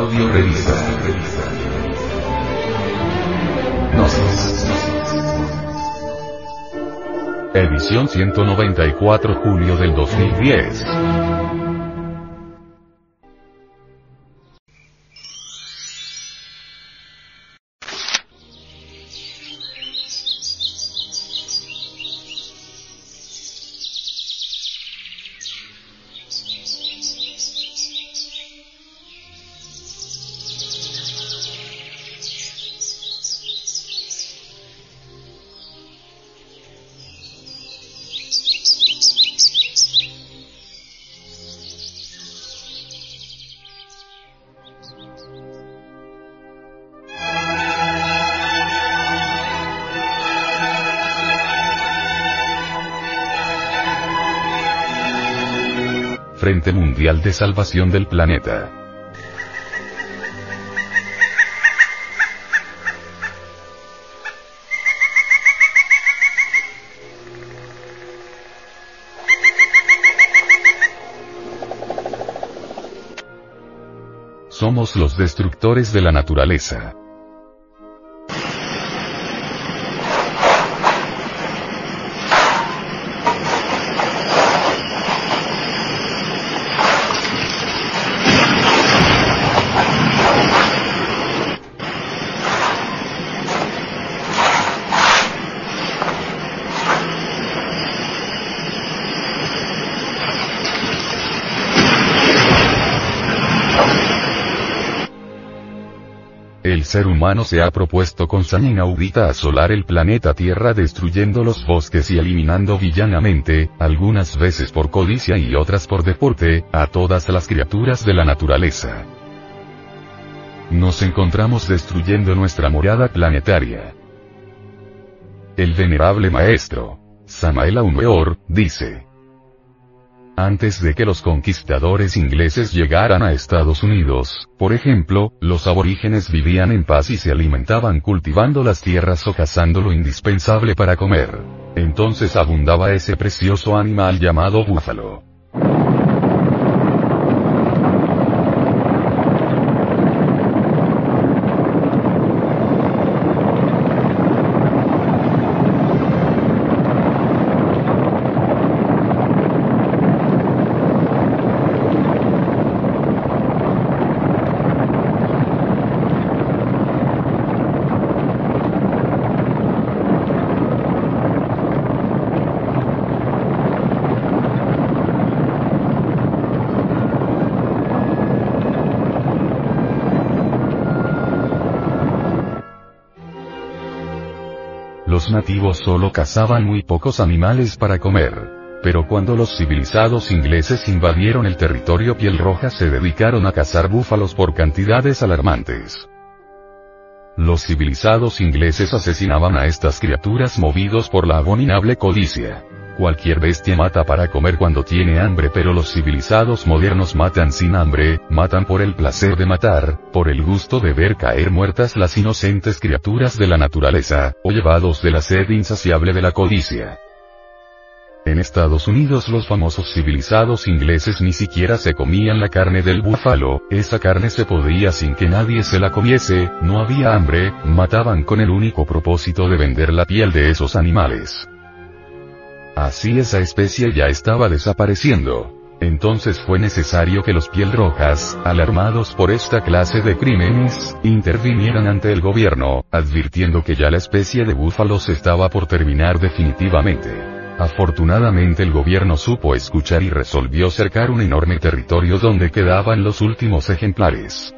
Audio revista. Gnosis. Edición 194 julio del 2010. Mundial de Salvación del Planeta. Somos los destructores de la naturaleza. Ser humano se ha propuesto con saña inaudita asolar el planeta Tierra destruyendo los bosques y eliminando villanamente, algunas veces por codicia y otras por deporte, a todas las criaturas de la naturaleza. Nos encontramos destruyendo nuestra morada planetaria. El venerable maestro, Samael Aumeor, dice, antes de que los conquistadores ingleses llegaran a Estados Unidos, por ejemplo, los aborígenes vivían en paz y se alimentaban cultivando las tierras o cazando lo indispensable para comer. Entonces abundaba ese precioso animal llamado búfalo. Los nativos solo cazaban muy pocos animales para comer. Pero cuando los civilizados ingleses invadieron el territorio piel roja se dedicaron a cazar búfalos por cantidades alarmantes. Los civilizados ingleses asesinaban a estas criaturas movidos por la abominable codicia. Cualquier bestia mata para comer cuando tiene hambre pero los civilizados modernos matan sin hambre, matan por el placer de matar, por el gusto de ver caer muertas las inocentes criaturas de la naturaleza, o llevados de la sed insaciable de la codicia. En Estados Unidos los famosos civilizados ingleses ni siquiera se comían la carne del búfalo, esa carne se podía sin que nadie se la comiese, no había hambre, mataban con el único propósito de vender la piel de esos animales. Así esa especie ya estaba desapareciendo. Entonces fue necesario que los piel rojas, alarmados por esta clase de crímenes, intervinieran ante el gobierno, advirtiendo que ya la especie de búfalos estaba por terminar definitivamente. Afortunadamente el gobierno supo escuchar y resolvió cercar un enorme territorio donde quedaban los últimos ejemplares.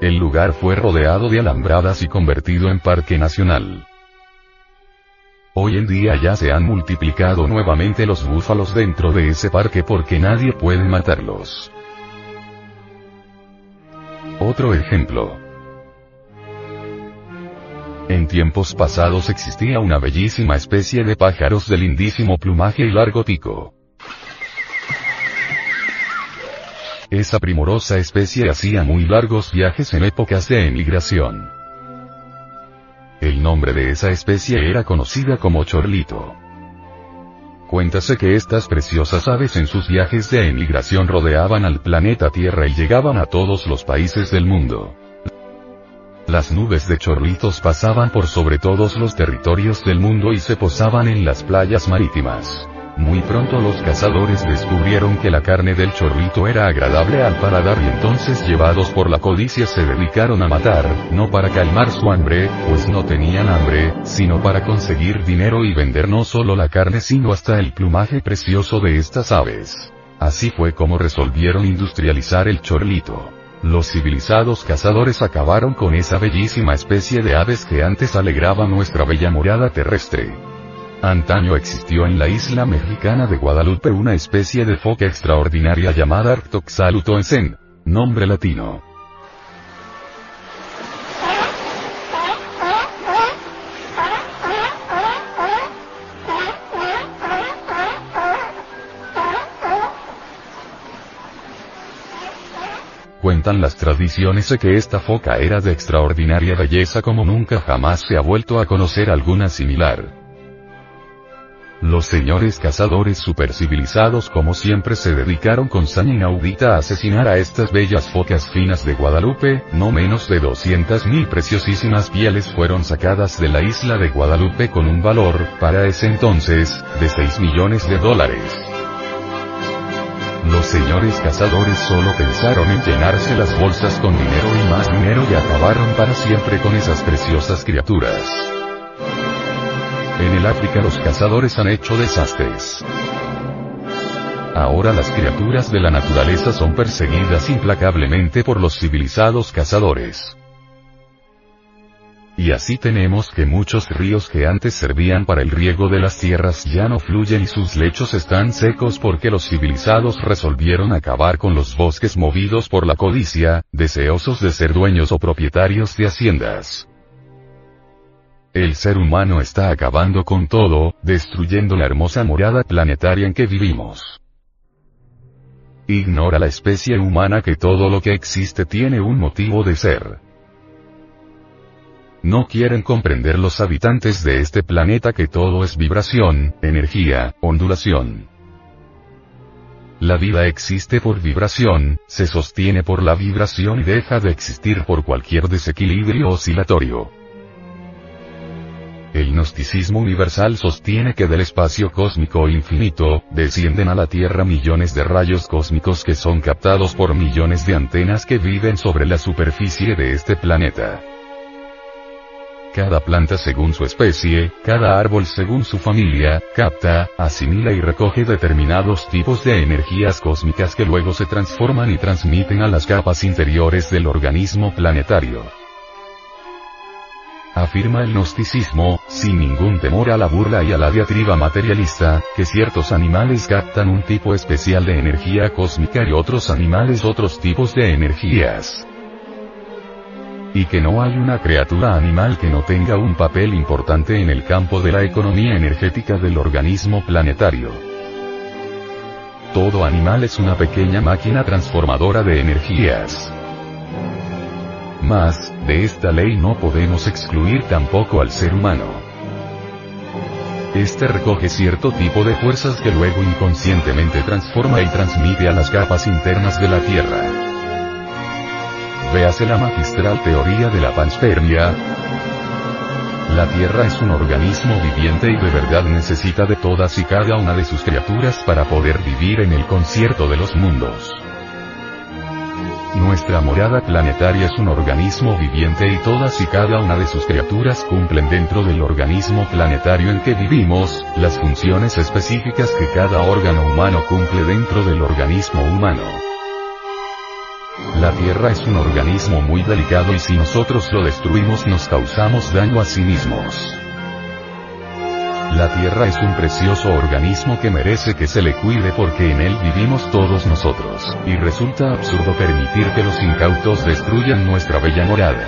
El lugar fue rodeado de alambradas y convertido en parque nacional. Hoy en día ya se han multiplicado nuevamente los búfalos dentro de ese parque porque nadie puede matarlos. Otro ejemplo. En tiempos pasados existía una bellísima especie de pájaros de lindísimo plumaje y largo pico. Esa primorosa especie hacía muy largos viajes en épocas de emigración. El nombre de esa especie era conocida como chorlito. Cuéntase que estas preciosas aves en sus viajes de emigración rodeaban al planeta Tierra y llegaban a todos los países del mundo. Las nubes de chorlitos pasaban por sobre todos los territorios del mundo y se posaban en las playas marítimas. Muy pronto los cazadores descubrieron que la carne del chorlito era agradable al paladar y entonces llevados por la codicia se dedicaron a matar, no para calmar su hambre, pues no tenían hambre, sino para conseguir dinero y vender no solo la carne sino hasta el plumaje precioso de estas aves. Así fue como resolvieron industrializar el chorlito. Los civilizados cazadores acabaron con esa bellísima especie de aves que antes alegraba nuestra bella morada terrestre. Antaño existió en la isla mexicana de Guadalupe una especie de foca extraordinaria llamada Arctoxalutoensen, nombre latino. Cuentan las tradiciones de que esta foca era de extraordinaria belleza como nunca jamás se ha vuelto a conocer alguna similar. Los señores cazadores supercivilizados como siempre se dedicaron con saña inaudita a asesinar a estas bellas focas finas de Guadalupe, no menos de 200.000 preciosísimas pieles fueron sacadas de la isla de Guadalupe con un valor, para ese entonces, de 6 millones de dólares. Los señores cazadores solo pensaron en llenarse las bolsas con dinero y más dinero y acabaron para siempre con esas preciosas criaturas. En el África los cazadores han hecho desastres. Ahora las criaturas de la naturaleza son perseguidas implacablemente por los civilizados cazadores. Y así tenemos que muchos ríos que antes servían para el riego de las tierras ya no fluyen y sus lechos están secos porque los civilizados resolvieron acabar con los bosques movidos por la codicia, deseosos de ser dueños o propietarios de haciendas. El ser humano está acabando con todo, destruyendo la hermosa morada planetaria en que vivimos. Ignora la especie humana que todo lo que existe tiene un motivo de ser. No quieren comprender los habitantes de este planeta que todo es vibración, energía, ondulación. La vida existe por vibración, se sostiene por la vibración y deja de existir por cualquier desequilibrio oscilatorio. El gnosticismo universal sostiene que del espacio cósmico infinito, descienden a la Tierra millones de rayos cósmicos que son captados por millones de antenas que viven sobre la superficie de este planeta. Cada planta según su especie, cada árbol según su familia, capta, asimila y recoge determinados tipos de energías cósmicas que luego se transforman y transmiten a las capas inferiores del organismo planetario. Afirma el gnosticismo, sin ningún temor a la burla y a la diatriba materialista, que ciertos animales captan un tipo especial de energía cósmica y otros animales otros tipos de energías y que no hay una criatura animal que no tenga un papel importante en el campo de la economía energética del organismo planetario. Todo animal es una pequeña máquina transformadora de energías. Mas, de esta ley no podemos excluir tampoco al ser humano. Este recoge cierto tipo de fuerzas que luego inconscientemente transforma y transmite a las capas internas de la Tierra. Véase la magistral teoría de la panspermia. La Tierra es un organismo viviente y de verdad necesita de todas y cada una de sus criaturas para poder vivir en el concierto de los mundos. Nuestra morada planetaria es un organismo viviente y todas y cada una de sus criaturas cumplen dentro del organismo planetario en que vivimos, las funciones específicas que cada órgano humano cumple dentro del organismo humano. La Tierra es un organismo muy delicado y si nosotros lo destruimos nos causamos daño a sí mismos. La Tierra es un precioso organismo que merece que se le cuide porque en él vivimos todos nosotros, y resulta absurdo permitir que los incautos destruyan nuestra bella morada.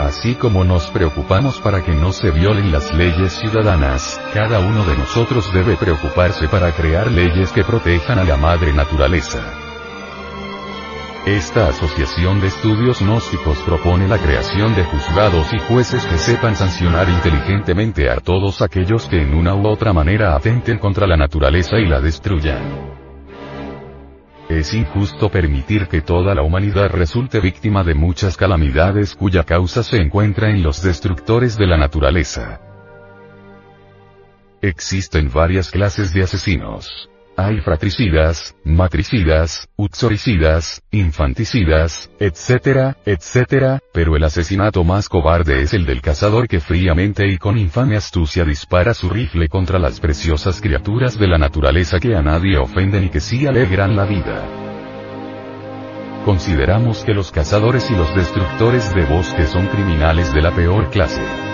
Así como nos preocupamos para que no se violen las leyes ciudadanas, cada uno de nosotros debe preocuparse para crear leyes que protejan a la madre naturaleza. Esta Asociación de Estudios Gnósticos propone la creación de juzgados y jueces que sepan sancionar inteligentemente a todos aquellos que en una u otra manera atenten contra la naturaleza y la destruyan. Es injusto permitir que toda la humanidad resulte víctima de muchas calamidades cuya causa se encuentra en los destructores de la naturaleza. Existen varias clases de asesinos. Hay fratricidas, matricidas, uxoricidas, infanticidas, etcétera, etcétera, pero el asesinato más cobarde es el del cazador que fríamente y con infame astucia dispara su rifle contra las preciosas criaturas de la naturaleza que a nadie ofenden y que sí alegran la vida. Consideramos que los cazadores y los destructores de bosques son criminales de la peor clase.